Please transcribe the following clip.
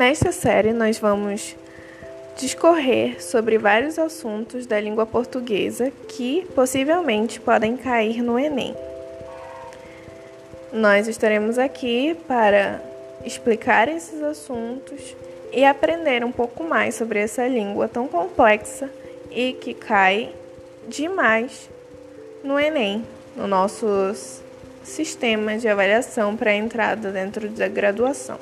Nesta série, nós vamos discorrer sobre vários assuntos da língua portuguesa que possivelmente podem cair no Enem. Nós estaremos aqui para explicar esses assuntos e aprender um pouco mais sobre essa língua tão complexa e que cai demais no Enem, no nosso sistema de avaliação para a entrada dentro da graduação.